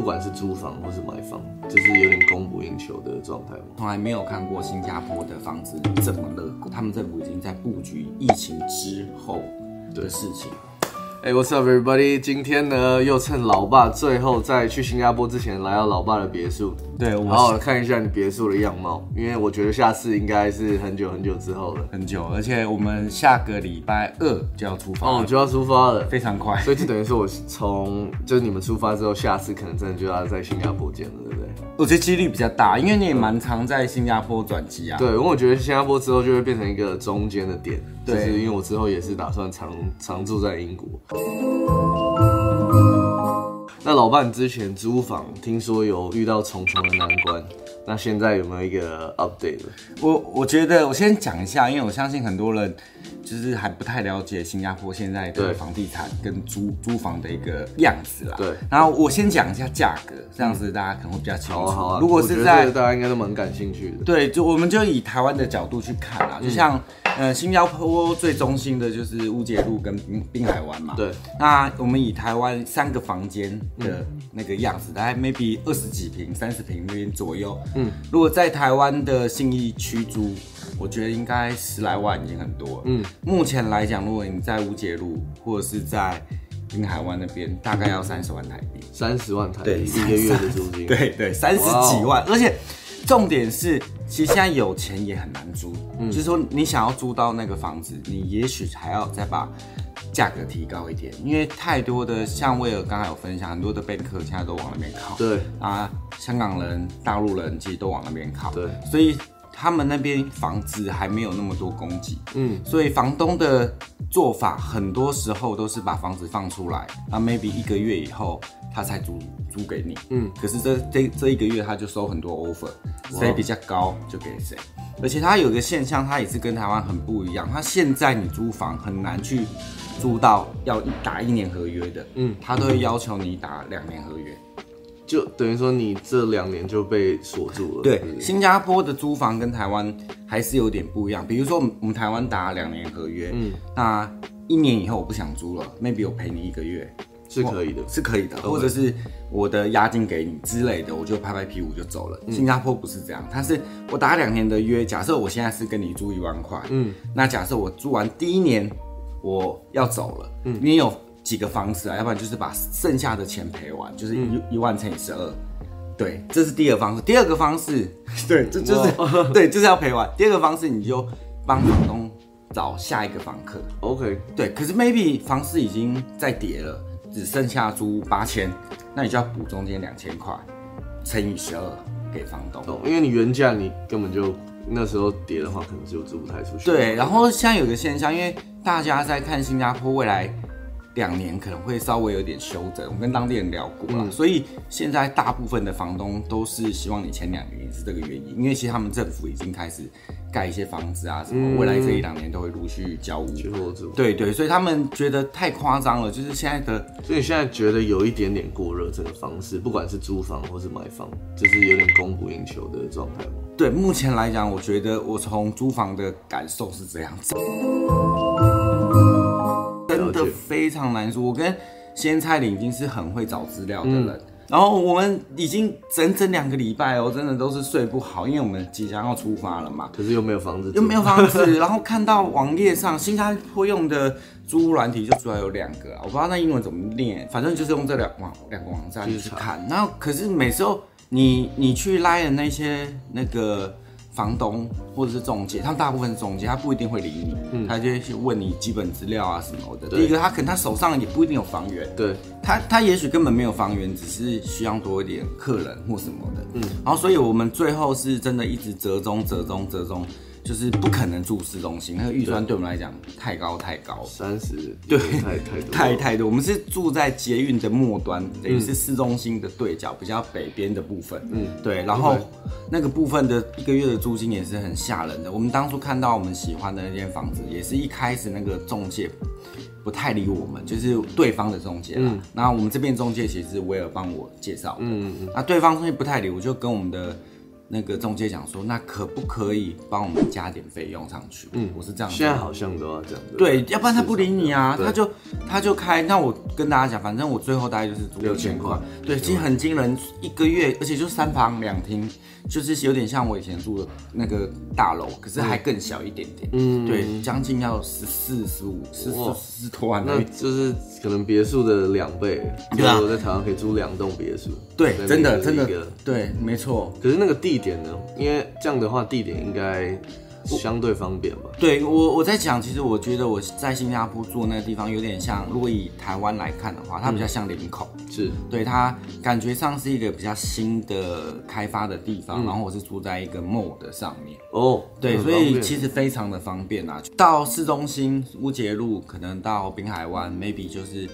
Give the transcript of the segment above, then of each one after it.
不管是租房或是买房，就是有点供不应求的状态？从来没有看过新加坡的房子这么乐观，他们政府已经在布局疫情之后的事情。哎、w h a t s up everybody？今天呢，又趁老爸最后在去新加坡之前，来到老爸的别墅，对我好好看一下你别墅的样貌，因为我觉得下次应该是很久很久之后了。很久，而且我们下个礼拜二就要出发，哦，就要出发了，非常快。所以就等于说我从就是你们出发之后，下次可能真的就要在新加坡见了，对不对？我觉得几率比较大，因为你也蛮常在新加坡转机啊。对，因为我觉得新加坡之后就会变成一个中间的点，就是因为我之后也是打算常常住在英国。那老伴之前租房，听说有遇到重重的难关，那现在有没有一个 update？我我觉得我先讲一下，因为我相信很多人就是还不太了解新加坡现在的房地产跟租租房的一个样子啦。对然后我先讲一下价格，这样子大家可能会比较清楚。如果是在大家应该都蛮感兴趣的。对，就我们就以台湾的角度去看啦，就像、呃新加坡最中心的就是乌节路跟滨滨海湾嘛。对，那我们以台湾三个房间的那个样子，大概 maybe 二十几平、三十平那边左右。嗯，如果在台湾的信义区租，我觉得应该十来万已经很多了。嗯，目前来讲，如果你在乌节路或者是在滨海湾那边，大概要三十万台币。三十万台币一个月的租金。对对，三十几万，而且重点是，其实现在有钱也很难租，就是说你想要租到那个房子，你也许还要再把价格提高一点，因为太多的像威尔刚才有分享，很多的贝克现在都往那边靠，对。啊，香港人、大陆人其实都往那边靠，对，所以他们那边房子还没有那么多供给，嗯，所以房东的做法很多时候都是把房子放出来，那 maybe 一个月以后他才租租给你，嗯，可是这这这一个月他就收很多 offer，谁比较高就给谁。而且他有一个现象，他也是跟台湾很不一样。他现在你租房很难去租到要一打一年合约的，嗯，他都会要求你打两年合约。就等于说你这两年就被锁住了。对新加坡的租房跟台湾还是有点不一样。比如说，我们台湾打两年合约，嗯，那一年以后我不想租了，maybe 我赔你一个月是可以的。是可以的，或者是我的押金给你之类的，我就拍拍屁股就走了。新加坡不是这样，它是我打两年的约，假设我现在是跟你租一万块，嗯，那假设我租完第一年我要走了，嗯，你有几个方式啊？要不然就是把剩下的钱赔完，就是一、一万乘以十二。对，这是第二个方式。第二个方式，对，这就是 对，就是要赔完。第二个方式，你就帮房东找下一个房客。OK，对，可是 maybe 房市已经在跌了，只剩下租八千，那你就要补中间两千块，乘以十二给房东。哦，因为你原价你根本就那时候跌的话，可能就租不太出去。对，然后现在有个现象，因为大家在看新加坡未来两年可能会稍微有点修整，我跟当地人聊过嗯。了，所以现在大部分的房东都是希望你前两年，也是这个原因，因为其实他们政府已经开始盖一些房子啊，什么，未来这一两年都会陆续交屋。对对，所以他们觉得太夸张了，就是现在的所以现在觉得有一点点过热这个方式，不管是租房或是买房，就是有点供不应求的状态吗？对，目前来讲，我觉得我从租房的感受是这样子，真的非常难说。我跟先蔡岭已经是很会找资料的人，然后我们已经整整两个礼拜哦，真的都是睡不好，因为我们即将要出发了嘛。可是又没有房子，又没有房子，然后看到网页上新加坡用的租屋软体就主要有两个啊，我不知道那英文怎么念，反正就是用这两网两个网站去看。然后可是每时候你你去拉的那些那个房东或者是中介，他们大部分是中介，他不一定会理你，他就会去问你基本资料啊什么的。对。第一个，他可能他手上也不一定有房源，对，他他也许根本没有房源，只是需要多一点客人或什么的。嗯，然后所以我们最后是真的一直折中、折中、折中，就是不可能住市中心，那个预算对我们来讲太高太高。三十对太太多太太多，我们是住在捷运的末端，等于是市中心的对角，比较北边的部分。嗯，对，然后那个部分的一个月的租金也是很吓人的。我们当初看到我们喜欢的那间房子，也是一开始那个中介不太理我们，就是对方的中介啦。那、我们这边中介其实是威尔帮我介绍的。嗯嗯。那对方中介不太理，我就跟我们的那个中介讲说，那可不可以帮我们加点费用上去？嗯，我是这样。现在好像都要这样。对，要不然他不理你啊，他就他就开。那我跟大家讲，反正我最后大概就是租6000千块对，其实很惊人，一个月，而且就三房两厅，就是有点像我以前住的那个大楼，可是还更小一点点。嗯对，将近要十四、十五、十哇四、十多万那。就是可能别墅的两倍。对啊我在台湾可以租两栋别墅。对，真的真的对，没错。可是那个地点呢？因为这样的话，地点应该相对方便吧？对我我在讲，其实我觉得我在新加坡住那个地方有点像，如果以台湾来看的话，它比较像林口。是，对它感觉上是一个比较新的开发的地方，然后我是住在一个 mall 的上面，哦，对，所以其实非常的方便啊。到市中心乌节路，可能到滨海湾，maybe 就是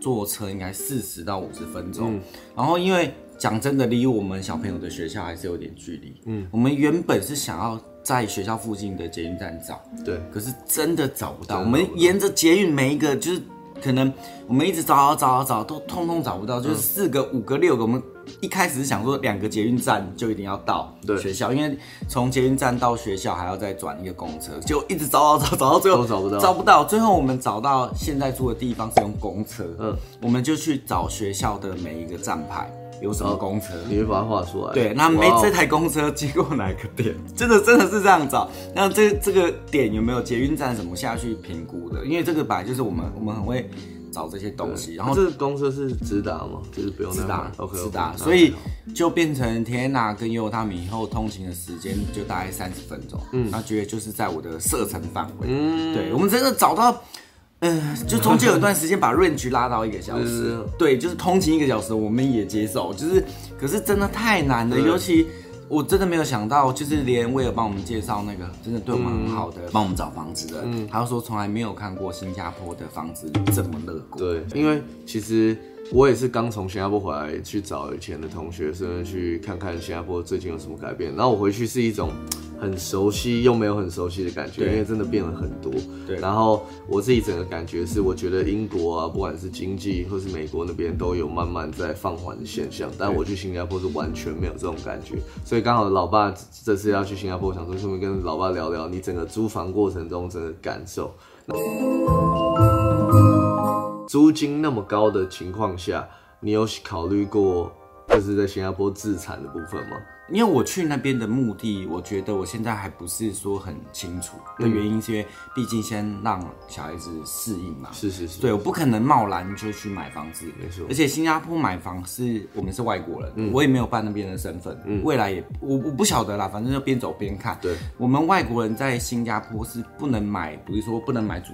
坐车应该四十到五十分钟。然后因为讲真的，离我们小朋友的学校还是有点距离。嗯，我们原本是想要在学校附近的捷运站找，对，可是真的找不到。我们沿着捷运每一个就是可能我们一直找找找找，都通通找不到，就是四个、五个、六个。我们一开始是想说两个捷运站就一定要到对学校，因为从捷运站到学校还要再转一个公车，就一直找找找找到最后都找不到找不到。最后我们找到现在住的地方是用公车，嗯嗯，我们就去找学校的每一个站牌有什么公车，你会把它画出来。对，那没这台公车经过哪个点？真的真的是这样找。那这这个点有没有捷运站什么下去评估的？因为这个本来就是我们我们很会找这些东西，然后这个公车是直达吗？就是不用直达，OK，直达，所以就变成天娜跟悠悠他们以后通勤的时间就大概三十分钟，嗯，那觉得就是在我的射程范围，嗯，对我们真的找到。嗯，就中间有一段时间把 range 拉到一个小时，对，就是通勤一个小时，我们也接受，就是，可是真的太难了，尤其我真的没有想到，就是连威尔帮我们介绍那个真的对我们很好的，帮我们找房子的，他就说从来没有看过新加坡的房子这么乐观，对，因为其实我也是刚从新加坡回来，去找以前的同学，甚至去看看新加坡最近有什么改变。然后我回去是一种很熟悉又没有很熟悉的感觉，因为真的变了很多。对然后我自己整个感觉是，我觉得英国啊，不管是经济或是美国那边都有慢慢在放缓的现象，但我去新加坡是完全没有这种感觉。所以刚好老爸这次要去新加坡，想说顺便跟老爸聊聊你整个租房过程中整个感受。租金那么高的情况下，你有考虑过就是在新加坡自产的部分吗？因为我去那边的目的，我觉得我现在还不是说很清楚的原因，是因为毕竟先让小孩子适应嘛。是是是，对，我不可能贸然就去买房子，没错。而且新加坡买房是我们是外国人，我也没有办那边的身份，未来也我我不晓得啦，反正就边走边看。对，我们外国人在新加坡是不能买，比如说不能买主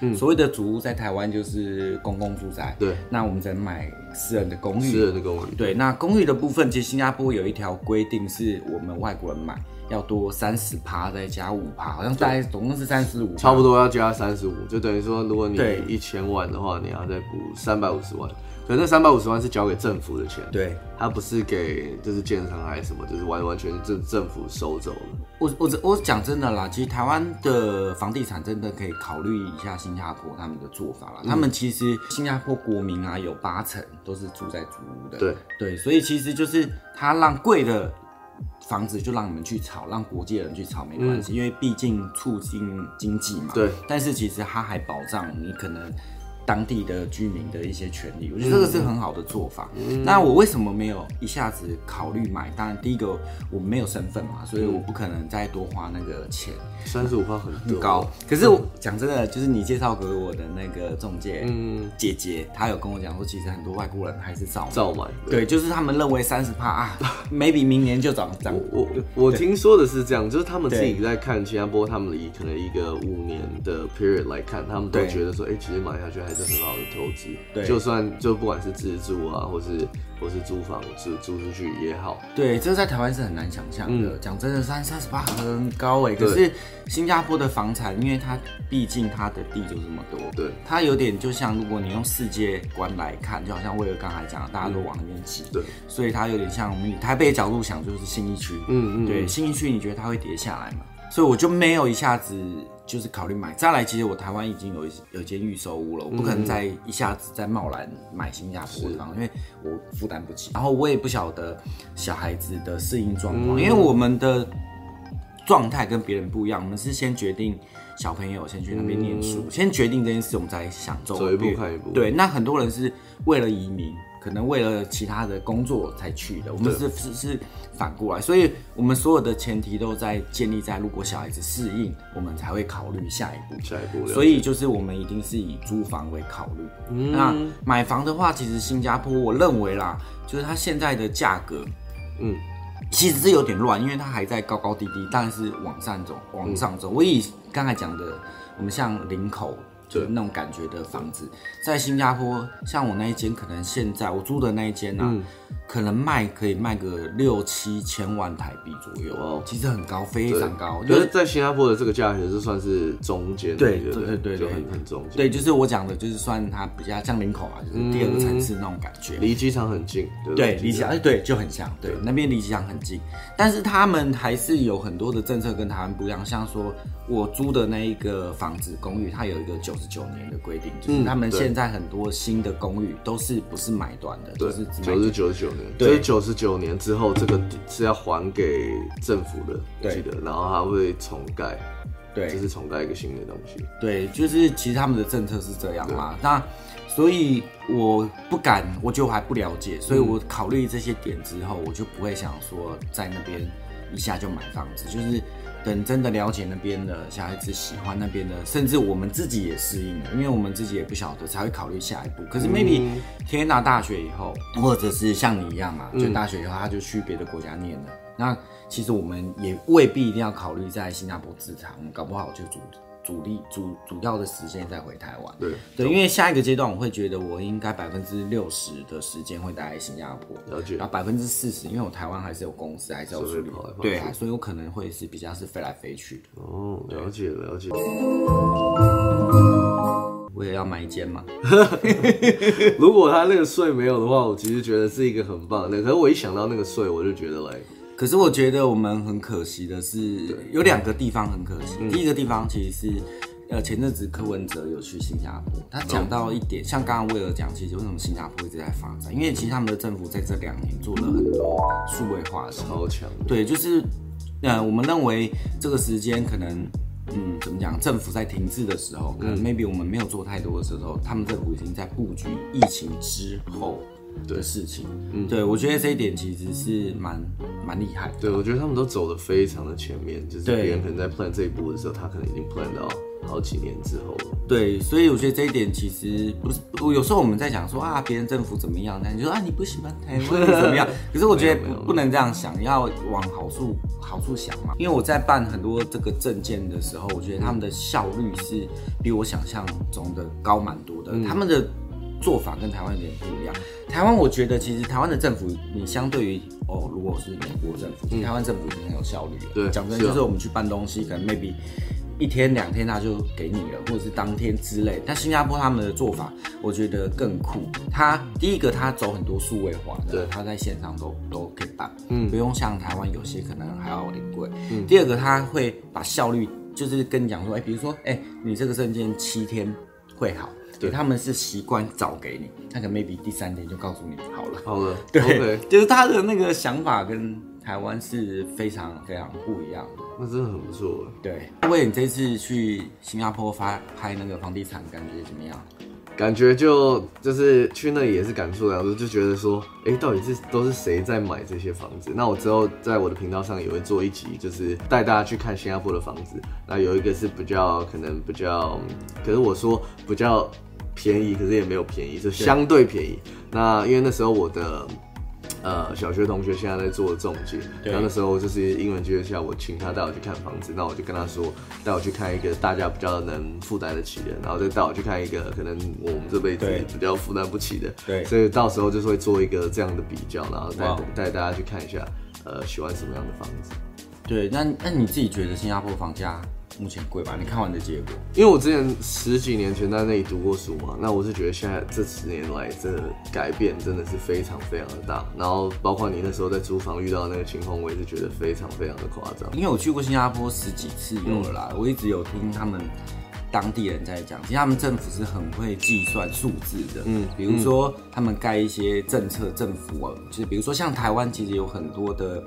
屋，所谓的主屋在台湾就是公共住宅，对，那我们只能买私人的公寓，私人的公寓，对，那公寓的部分，其实新加坡有一条规定，是我们外国人买要多三十趴，再加五趴，好像大概总共是三十五，差不多要加三十五，就等于说，如果你对。一千万的话，你要再补三百五十万。可是那三百五十万是交给政府的钱，对。他不是给就是建商还是什么，就是完完全全政政府收走了。我我我讲真的啦，其实台湾的房地产真的可以考虑一下新加坡他们的做法啦。他们其实新加坡国民啊，有八成都是住在租屋的。对对，所以其实就是他让贵的房子就让你们去炒，让国际人去炒没关系，因为毕竟促进经济嘛。对。但是其实它还保障你可能。当地的居民的一些权利，我觉得这个是很好的做法。那我为什么没有一下子考虑买？当然，第一个我没有身份嘛，所以我不可能再多花那个钱。三十五块很多高，可是我讲真的，就是你介绍给我的那个中介嗯，姐姐，她有跟我讲说，其实很多外国人还是照买照买。对，就是他们认为三十帕啊，maybe 明年就涨涨。我我听说的是这样，就是他们自己对在看新加坡，他们以可能一个五年的 period 来看，他们都对觉得说，哎、其实买下去还是很好的投资。对。就算就不管是自住啊，或是或是租房租租出去也好，对，这在台湾是很难想象的。讲、真的，三三十八很高哎，可是新加坡的房产，因为它毕竟它的地就这么多，对，它有点就像如果你用世界观来看，就好像为了刚才讲的，大家都往那边挤，对，所以它有点像我们以台北的角度想，就是新一区，嗯嗯，对，新一区你觉得它会跌下来吗？所以我就没有一下子就是考虑买。再来，其实我台湾已经有一有一间预售屋了，我不可能再一下子再贸然买新加坡的房，因为我负担不起。然后我也不晓得小孩子的适应状况，因为我们的状态跟别人不一样，我们是先决定小朋友先去那边念书，先决定这件事，我们再想走走一步看一步。对，那很多人是为了移民。可能为了其他的工作才去的，我们是是是反过来，所以我们所有的前提都在建立在如果小孩子适应，我们才会考虑下一步。下一步，所以就是我们一定是以租房为考虑。嗯那买房的话，其实新加坡我认为啦，就是它现在的价格，嗯，其实是有点乱，因为它还在高高低低，但是往上走，往上走。我以刚才讲的，我们像林口。就那种感觉的房子，在新加坡，像我那一间，可能现在我租的那一间呢。可能卖可以卖个六七千万台币左右。哦，其实很高，非常高。觉得在新加坡的这个价格是算是中间，对对对？对，很很中间。对，就是我讲的，就是算它比较像林口啊，就是第二个城市那种感觉，离机场很近。对，离机场哎，对，就很像，对，那边离机场很近。但是他们还是有很多的政策跟台湾不一样，像说我租的那一个房子公寓，它有一个九十九年的规定，就是他们现在很多新的公寓都是不是买断的，就是九十九十九。所以九十九年之后，这个是要还给政府的，记得，然后还会重盖，对，就是重盖一个新的东西。对，就是其实他们的政策是这样嘛。那所以我不敢，我就还不了解，所以我考虑这些点之后，我就不会想说在那边一下就买房子，就是。等真的了解那边的小孩子喜欢那边的，甚至我们自己也适应了，因为我们自己也不晓得，才会考虑下一步。可是 maybe 天拿大学以后，或者是像你一样嘛，就大学以后他就去别的国家念了，那其实我们也未必一定要考虑在新加坡自长，搞不好就主。主力主主要的时间再回台湾，对对，因为下一个阶段我会觉得我应该百分之六十的时间会待在新加坡，了解，然后百分之四十，因为我台湾还是有公司，还是要处理，对啊，所以我可能会是比较是飞来飞去的。哦，了解了解。我也要买一间嘛。如果他那个税没有的话，我其实觉得是一个很棒的。可是我一想到那个税，我就觉得来。可是我觉得我们很可惜的是，有两个地方很可惜。第一个地方其实是，呃，前阵子柯文哲有去新加坡，他讲到一点，像刚刚威尔讲，其实为什么新加坡一直在发展？因为其实他们的政府在这两年做了很多数位化的超强。对，就是，呃，我们认为这个时间可能，嗯，怎么讲？政府在停滞的时候，可能 maybe 我们没有做太多的时候，他们政府已经在布局疫情之后。的事情，嗯，对我觉得这一点其实是蛮蛮厉害。对，我觉得他们都走的非常的前面，就是别人可能在 plan 这一步的时候，他可能已经 plan 到好几年之后了。对，所以我觉得这一点其实不是，我有时候我们在讲说啊，别人政府怎么样，那你说啊你不喜欢台湾怎么样？可是我觉得不能这样想，要往好处好处想嘛。因为我在办很多这个证件的时候，我觉得他们的效率是比我想象中的高蛮多的，他们的。做法跟台湾有点不一样。台湾我觉得其实台湾的政府，你相对于哦，如果是美国政府，台湾政府已经很有效率了。对，讲真就是我们去办东西，可能 maybe 一天两天他就给你了，或者是当天之类。但新加坡他们的做法，我觉得更酷。他第一个他走很多数位化的，他在线上都都可以办，嗯，不用像台湾有些可能还要临柜。嗯，第二个他会把效率，就是跟你讲说，哎，比如说，哎，你这个证件七天会好。对，他们是习惯早给你，他可能 maybe 第三天就告诉你好了，好了，对，就是他的那个想法跟台湾是非常非常不一样的，那真的很不错。对，因为你这次去新加坡发拍那个房地产，感觉怎么样？感觉就就是去那里也是感触良多，就觉得说，哎，到底是都是谁在买这些房子？那我之后在我的频道上也会做一集，就是带大家去看新加坡的房子。那有一个是比较可能比较，可是我说比较便宜，可是也没有便宜，就相对便宜。那因为那时候我的。呃，小学同学现在在做中介，然后那时候就是英文学校，我请他带我去看房子，那我就跟他说，带我去看一个大家比较能负担得起的，然后再带我去看一个可能我们这辈子比较负担不起的，对，所以到时候就是会做一个这样的比较，然后带带大家去看一下，呃，喜欢什么样的房子。对，那那你自己觉得新加坡房价目前贵吧？你看完的结果，因为我之前十几年前在那里读过书嘛，那我是觉得现在这十年来这改变真的是非常非常的大。然后包括你那时候在租房遇到那个情况，我也是觉得非常非常的夸张。因为我去过新加坡十几次有了啦，我一直有听他们当地人在讲，其实他们政府是很会计算数字的。嗯，比如说他们盖一些政策，政府啊，就是比如说像台湾其实有很多的。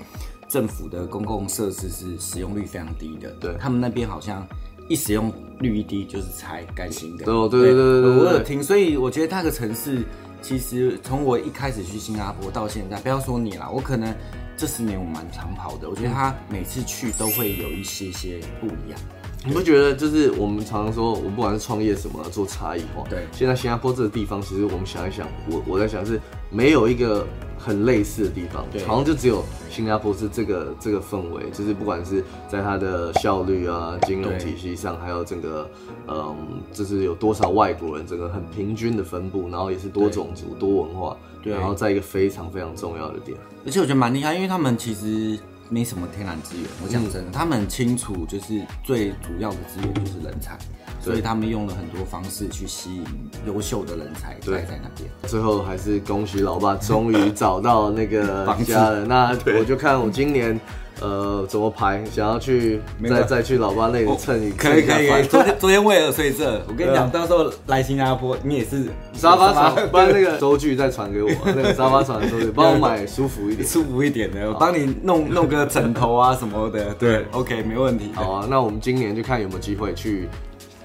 政府的公共设施是使用率非常低的，对他们那边好像一使用率一低就是拆盖新的。哦，对对对对，我有听，所以我觉得那个城市其实从我一开始去新加坡到现在，不要说你啦，我可能这十年我蛮长跑的，我觉得他每次去都会有一些些不一样。你不觉得就是我们常常说，我们不管是创业什么，做差异化。对，现在新加坡这个地方，其实我们想一想，我我在想是没有一个很类似的地方，好像就只有新加坡是这个这个氛围，就是不管是在它的效率啊、金融体系上，还有整个嗯，就是有多少外国人，整个很平均的分布，然后也是多种族、多文化，对，然后在一个非常非常重要的点，而且我觉得蛮厉害，因为他们其实。没什么天然资源，我讲真的，他们很清楚，就是最主要的资源就是人才，所以他们用了很多方式去吸引优秀的人才待在那边。最后还是恭喜老爸，终于找到那个 房家了。那 我就看我今年。呃，怎么排？想要去再再去老爸那里蹭一可以可以可以。昨天昨天为了睡这，我跟你讲，到时候来新加坡，你也是沙发床，不然那个收据再传给我，那个沙发床的收据，帮我买舒服一点，舒服一点的，我帮你弄弄个枕头啊什么的。对，OK，没问题。好啊，那我们今年就看有没有机会去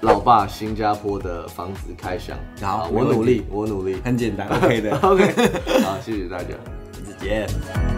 老爸新加坡的房子开箱。好，我努力，我努力，很简单，OK 的，OK。好，谢谢大家，再见。